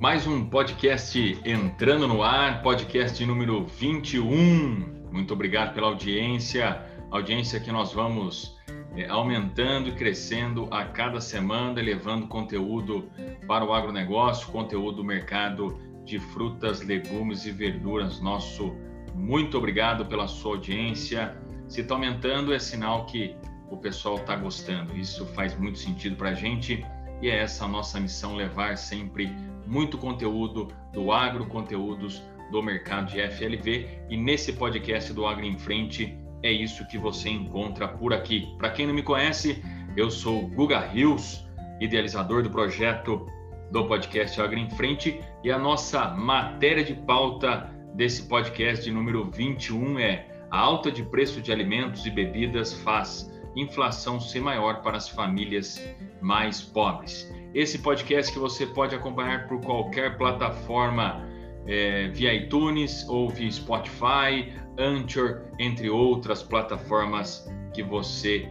Mais um podcast entrando no ar, podcast número 21. Muito obrigado pela audiência, audiência que nós vamos é, aumentando e crescendo a cada semana, levando conteúdo para o agronegócio, conteúdo do mercado de frutas, legumes e verduras. Nosso muito obrigado pela sua audiência. Se está aumentando, é sinal que o pessoal está gostando. Isso faz muito sentido para a gente e é essa a nossa missão: levar sempre muito conteúdo do agro, conteúdos do mercado de FLV. E nesse podcast do Agro em Frente, é isso que você encontra por aqui. Para quem não me conhece, eu sou Guga Rios, idealizador do projeto do podcast Agro em Frente, e a nossa matéria de pauta desse podcast de número 21 é a alta de preço de alimentos e bebidas faz inflação ser maior para as famílias mais pobres. Esse podcast que você pode acompanhar por qualquer plataforma é, via iTunes ou via Spotify, Anchor, entre outras plataformas que você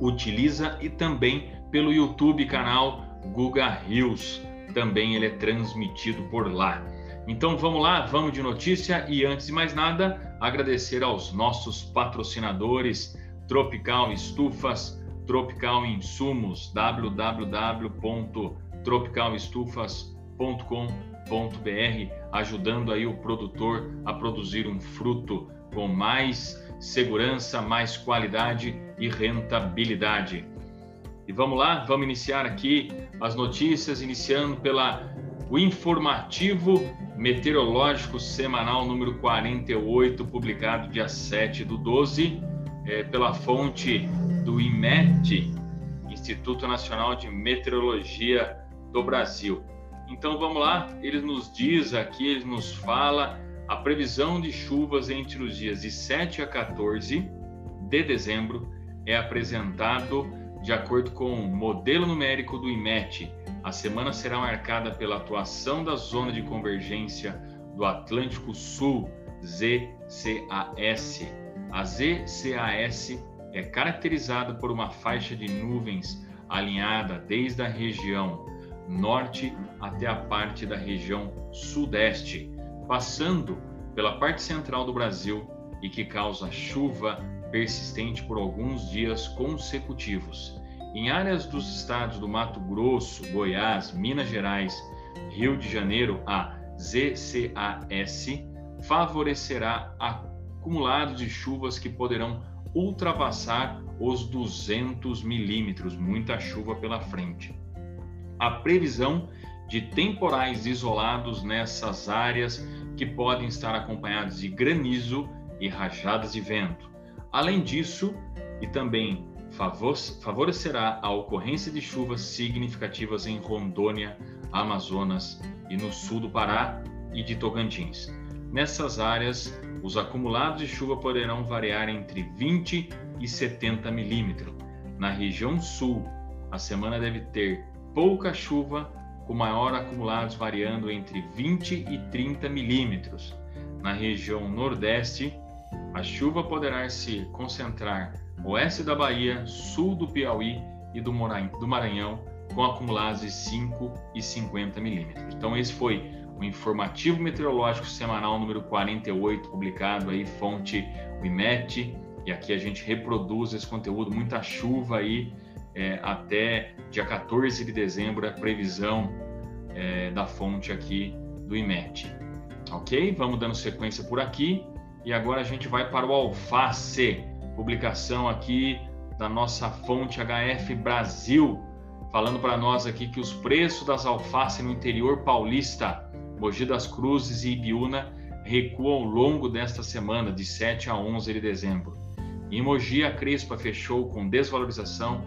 utiliza e também pelo YouTube canal Guga Rios. Também ele é transmitido por lá. Então vamos lá, vamos de notícia e antes de mais nada, agradecer aos nossos patrocinadores Tropical Estufas, Tropical Insumos, www.tropicalestufas.com.br, ajudando aí o produtor a produzir um fruto com mais segurança, mais qualidade e rentabilidade. E vamos lá, vamos iniciar aqui as notícias, iniciando pela o informativo meteorológico semanal número 48, publicado dia 7 do 12, é, pela fonte do IMET, Instituto Nacional de Meteorologia do Brasil. Então vamos lá, ele nos diz aqui, ele nos fala a previsão de chuvas entre os dias de 7 a 14 de dezembro é apresentado de acordo com o modelo numérico do IMET. A semana será marcada pela atuação da zona de convergência do Atlântico Sul, ZCAS. A ZCAS é caracterizada por uma faixa de nuvens alinhada desde a região norte até a parte da região sudeste passando pela parte central do Brasil e que causa chuva persistente por alguns dias consecutivos. Em áreas dos estados do Mato Grosso, Goiás, Minas Gerais, Rio de Janeiro, a ZCAS favorecerá acumulados de chuvas que poderão ultrapassar os 200 milímetros, muita chuva pela frente. A previsão de temporais isolados nessas áreas que podem estar acompanhados de granizo e rajadas de vento. Além disso, e também favorecerá a ocorrência de chuvas significativas em Rondônia, Amazonas e no sul do Pará e de Tocantins. Nessas áreas, os acumulados de chuva poderão variar entre 20 e 70 milímetros. Na região sul, a semana deve ter pouca chuva com maior acumulados variando entre 20 e 30 milímetros. Na região Nordeste, a chuva poderá se concentrar oeste da Bahia, sul do Piauí e do Maranhão, com acumulados de 5 e 50 milímetros. Então, esse foi o informativo meteorológico semanal número 48, publicado aí, fonte IMET, e aqui a gente reproduz esse conteúdo, muita chuva aí, é, até dia 14 de dezembro, a previsão é, da fonte aqui do IMET. Ok? Vamos dando sequência por aqui. E agora a gente vai para o alface, publicação aqui da nossa fonte HF Brasil, falando para nós aqui que os preços das alfaces no interior paulista, Mogi das Cruzes e Ibiúna, recuam ao longo desta semana, de 7 a 11 de dezembro. Em Mogi, a Crespa fechou com desvalorização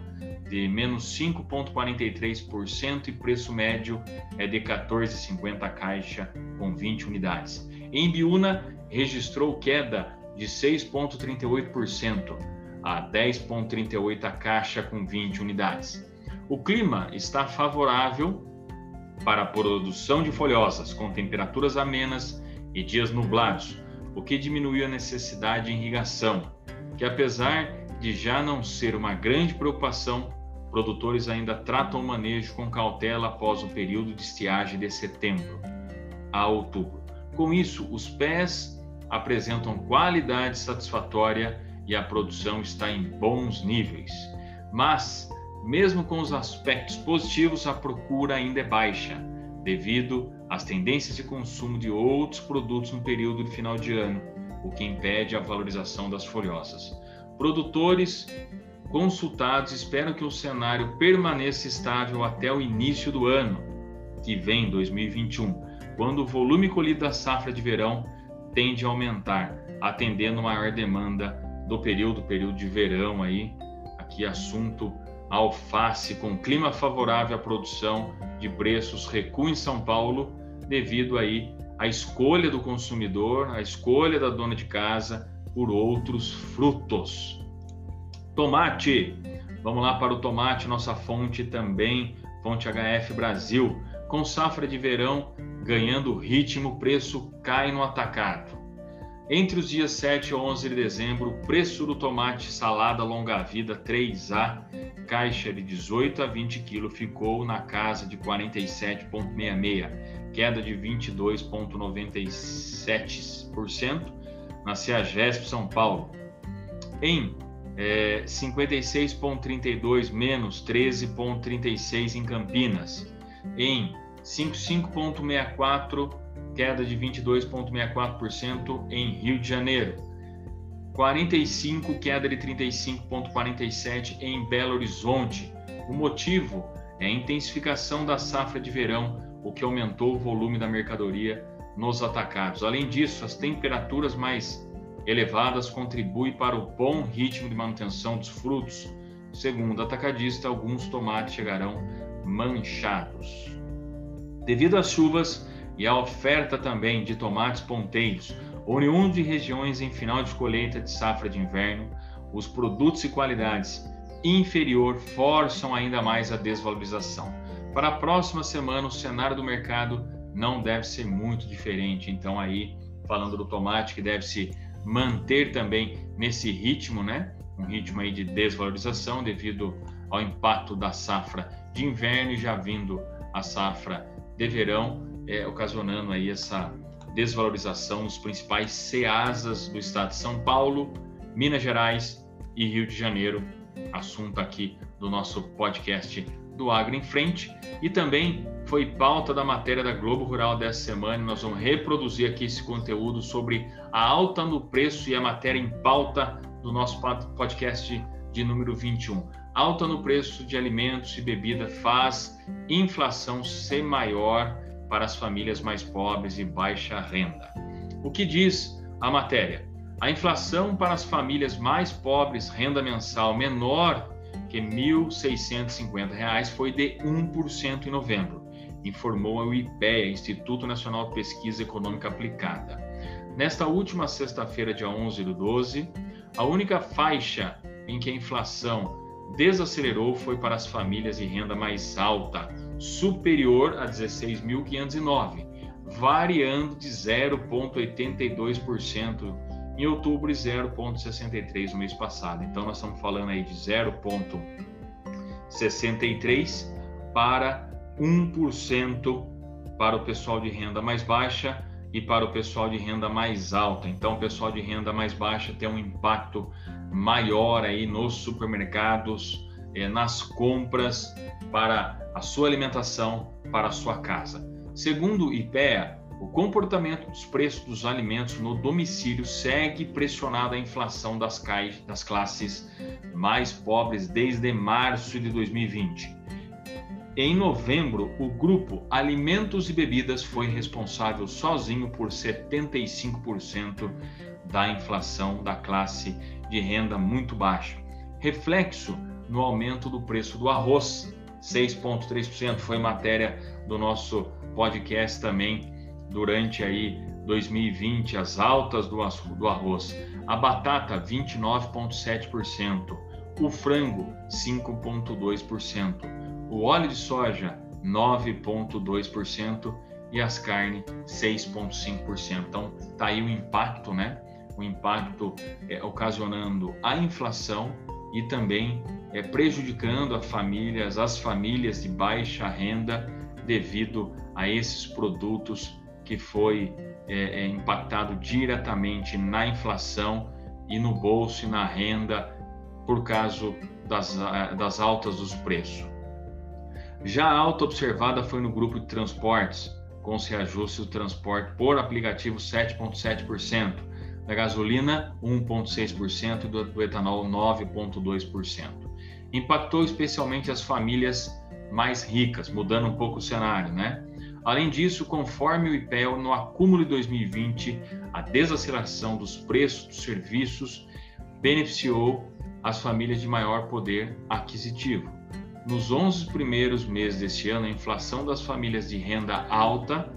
de menos 5,43% e preço médio é de 14,50 a caixa com 20 unidades. Em Biúna, registrou queda de 6,38% a 10,38 a caixa com 20 unidades. O clima está favorável para a produção de folhosas, com temperaturas amenas e dias nublados, o que diminuiu a necessidade de irrigação, que apesar de já não ser uma grande preocupação, produtores ainda tratam o manejo com cautela após o período de estiagem de setembro a outubro. Com isso, os pés apresentam qualidade satisfatória e a produção está em bons níveis. Mas, mesmo com os aspectos positivos, a procura ainda é baixa, devido às tendências de consumo de outros produtos no período de final de ano, o que impede a valorização das folhosas. Produtores consultados esperam que o cenário permaneça estável até o início do ano que vem, 2021, quando o volume colhido da safra de verão tende a aumentar, atendendo maior demanda do período, período de verão aí, aqui assunto alface com clima favorável à produção de preços recua em São Paulo devido aí à escolha do consumidor, à escolha da dona de casa por outros frutos. Tomate. Vamos lá para o tomate, nossa fonte também, fonte HF Brasil. Com safra de verão ganhando ritmo, preço cai no atacado. Entre os dias 7 e 11 de dezembro, o preço do tomate salada longa-vida 3A, caixa de 18 a 20 kg, ficou na casa de 47,66, queda de 22,97% na CEAGESP São Paulo. Em é, 56,32 menos 13,36 em Campinas. Em 55,64 queda de 22,64% em Rio de Janeiro. 45, queda de 35,47% em Belo Horizonte. O motivo é a intensificação da safra de verão, o que aumentou o volume da mercadoria nos atacados. Além disso, as temperaturas mais elevadas contribuem para o bom ritmo de manutenção dos frutos. Segundo o atacadista, alguns tomates chegarão manchados. Devido às chuvas, e a oferta também de tomates ponteiros, oriundos de regiões em final de colheita de safra de inverno, os produtos e qualidades inferior forçam ainda mais a desvalorização. Para a próxima semana, o cenário do mercado não deve ser muito diferente. Então, aí, falando do tomate, que deve se manter também nesse ritmo, né? Um ritmo aí de desvalorização devido ao impacto da safra de inverno e já vindo a safra de verão é, ocasionando aí essa desvalorização nos principais ceasas do estado de São Paulo, Minas Gerais e Rio de Janeiro, assunto aqui do nosso podcast do Agro em Frente e também foi pauta da matéria da Globo Rural dessa semana. Nós vamos reproduzir aqui esse conteúdo sobre a alta no preço e a matéria em pauta do nosso podcast de número 21. Alta no preço de alimentos e bebida faz inflação ser maior para as famílias mais pobres e baixa renda. O que diz a matéria? A inflação para as famílias mais pobres, renda mensal menor que R$ 1.650 foi de 1% em novembro, informou o IPEA, Instituto Nacional de Pesquisa Econômica Aplicada. Nesta última sexta-feira, dia 11 do 12, a única faixa em que a inflação desacelerou foi para as famílias de renda mais alta, superior a 16.509, variando de 0,82% em outubro e 0,63% no mês passado. Então, nós estamos falando aí de 0,63% para 1% para o pessoal de renda mais baixa e para o pessoal de renda mais alta. Então, o pessoal de renda mais baixa tem um impacto maior aí nos supermercados, eh, nas compras para a sua alimentação, para a sua casa. Segundo o IPEA, o comportamento dos preços dos alimentos no domicílio segue pressionado a inflação das, das classes mais pobres desde março de 2020. Em novembro, o grupo Alimentos e Bebidas foi responsável sozinho por 75% da inflação da classe de renda muito baixa. Reflexo no aumento do preço do arroz, 6,3%. Foi matéria do nosso podcast também durante aí 2020, as altas do, do arroz. A batata, 29,7%. O frango, 5,2%. O óleo de soja, 9,2%. E as carnes, 6,5%. Então, tá aí o impacto, né? O impacto é, ocasionando a inflação e também é, prejudicando as famílias, as famílias de baixa renda devido a esses produtos que foi é, é, impactado diretamente na inflação e no bolso e na renda por causa das, das altas dos preços. Já a alta observada foi no grupo de transportes, com os reajustes do transporte por aplicativo 7,7%, da gasolina 1,6% e do, do etanol 9,2%. Impactou especialmente as famílias mais ricas, mudando um pouco o cenário, né? Além disso, conforme o IPEL, no acúmulo de 2020, a desaceleração dos preços dos serviços beneficiou as famílias de maior poder aquisitivo. Nos 11 primeiros meses deste ano, a inflação das famílias de renda alta,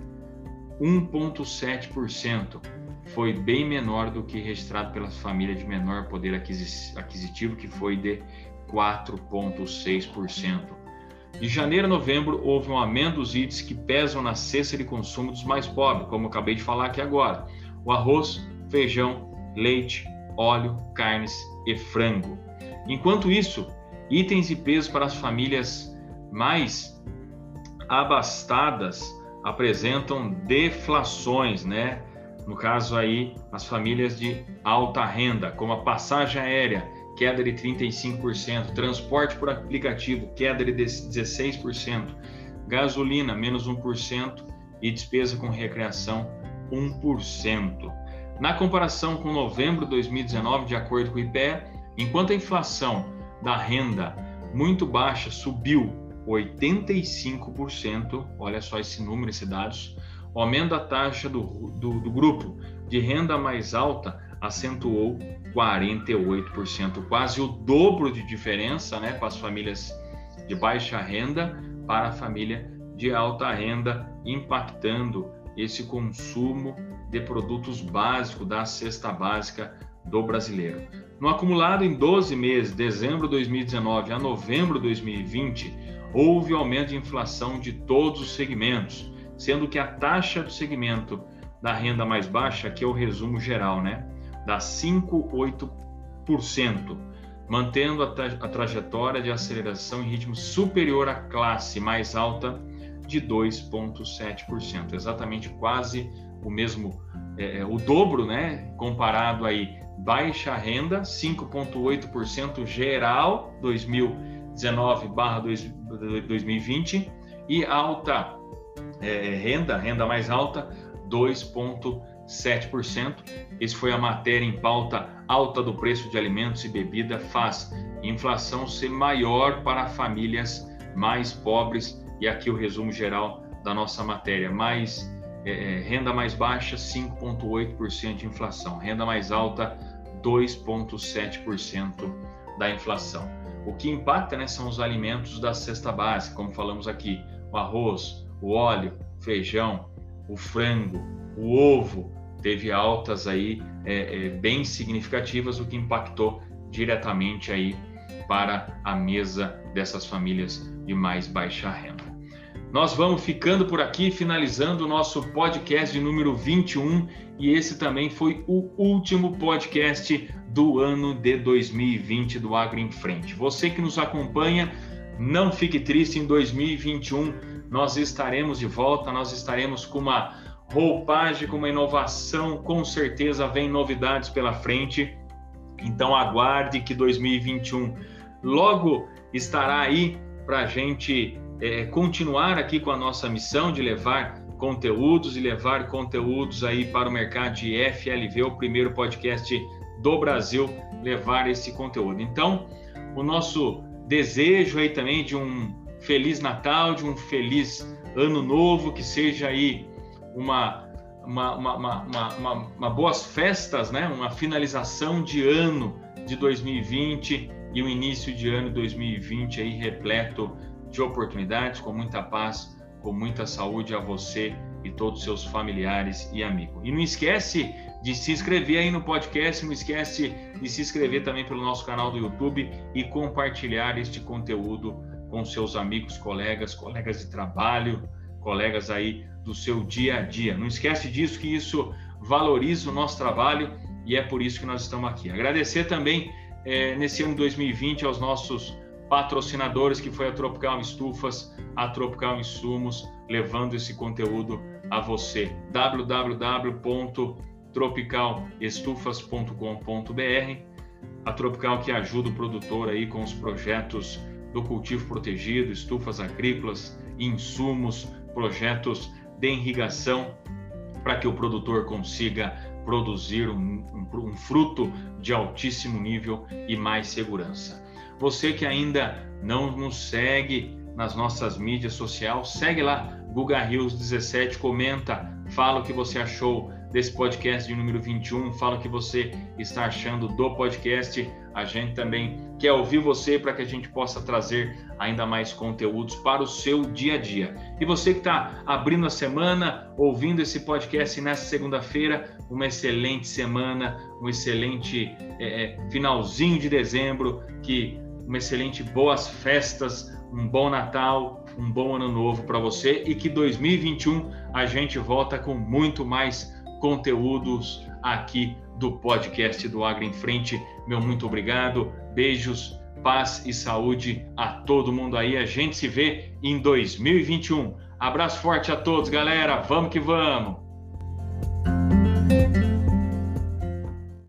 1,7%, foi bem menor do que registrado pelas famílias de menor poder aquisitivo, que foi de 4,6%. De janeiro a novembro, houve um aumento dos itens que pesam na cesta de consumo dos mais pobres, como eu acabei de falar aqui agora: o arroz, feijão, leite, óleo, carnes e frango. Enquanto isso, itens e pesos para as famílias mais abastadas apresentam deflações, né? No caso aí, as famílias de alta renda, como a passagem aérea, queda de 35%, transporte por aplicativo, queda de 16%, gasolina, menos 1% e despesa com recreação, 1%. Na comparação com novembro de 2019, de acordo com o IPE, enquanto a inflação da renda muito baixa subiu 85%, olha só esse número, esses dados, o aumento da taxa do, do, do grupo de renda mais alta acentuou 48%, quase o dobro de diferença né, para as famílias de baixa renda para a família de alta renda, impactando esse consumo de produtos básicos da cesta básica do brasileiro. No acumulado em 12 meses, dezembro de 2019 a novembro de 2020, houve aumento de inflação de todos os segmentos, sendo que a taxa do segmento da renda mais baixa, que é o resumo geral, né, dá 5,8%, mantendo a, tra a trajetória de aceleração em ritmo superior à classe mais alta de 2,7%, exatamente quase o mesmo, é, é, o dobro, né? Comparado aí, baixa renda, 5,8% geral 2019/2020 e alta é, renda, renda mais alta, 2,7%. 7%. Esse foi a matéria em pauta alta do preço de alimentos e bebida faz inflação ser maior para famílias mais pobres e aqui o resumo geral da nossa matéria mais é, é renda mais baixa 5,8% de inflação renda mais alta 2,7% da inflação o que impacta né, são os alimentos da cesta básica como falamos aqui o arroz o óleo feijão o frango o ovo teve altas aí é, é, bem significativas, o que impactou diretamente aí para a mesa dessas famílias de mais baixa renda. Nós vamos ficando por aqui, finalizando o nosso podcast de número 21, e esse também foi o último podcast do ano de 2020 do Agro em Frente. Você que nos acompanha, não fique triste, em 2021 nós estaremos de volta, nós estaremos com uma roupagem, com uma inovação, com certeza vem novidades pela frente. Então aguarde que 2021 logo estará aí para a gente é, continuar aqui com a nossa missão de levar conteúdos e levar conteúdos aí para o mercado de FLV, o primeiro podcast do Brasil, levar esse conteúdo. Então, o nosso desejo aí também de um feliz Natal, de um feliz ano novo, que seja aí uma, uma, uma, uma, boas festas, né? uma finalização de ano de 2020 e o início de ano 2020 aí repleto de oportunidades, com muita paz, com muita saúde a você e todos os seus familiares e amigos. E não esquece de se inscrever aí no podcast, não esquece de se inscrever também pelo nosso canal do YouTube e compartilhar este conteúdo com seus amigos, colegas, colegas de trabalho, colegas aí do seu dia a dia. Não esquece disso, que isso valoriza o nosso trabalho e é por isso que nós estamos aqui. Agradecer também é, nesse ano 2020 aos nossos patrocinadores, que foi a Tropical Estufas, a Tropical Insumos, levando esse conteúdo a você. www.tropicalestufas.com.br A Tropical que ajuda o produtor aí com os projetos do cultivo protegido, estufas agrícolas, insumos, projetos de irrigação, para que o produtor consiga produzir um, um, um, fruto de altíssimo nível e mais segurança. Você que ainda não nos segue nas nossas mídias sociais, segue lá, Guga Rios 17, comenta, fala o que você achou desse podcast de número 21, fala o que você está achando do podcast. A gente também quer ouvir você para que a gente possa trazer ainda mais conteúdos para o seu dia a dia. E você que está abrindo a semana, ouvindo esse podcast nessa segunda-feira, uma excelente semana, um excelente é, finalzinho de dezembro, que uma excelente boas festas, um bom Natal, um bom ano novo para você e que 2021 a gente volta com muito mais conteúdos aqui do podcast do Agro em Frente. Meu muito obrigado, beijos, paz e saúde a todo mundo aí. A gente se vê em 2021. Abraço forte a todos, galera. Vamos que vamos.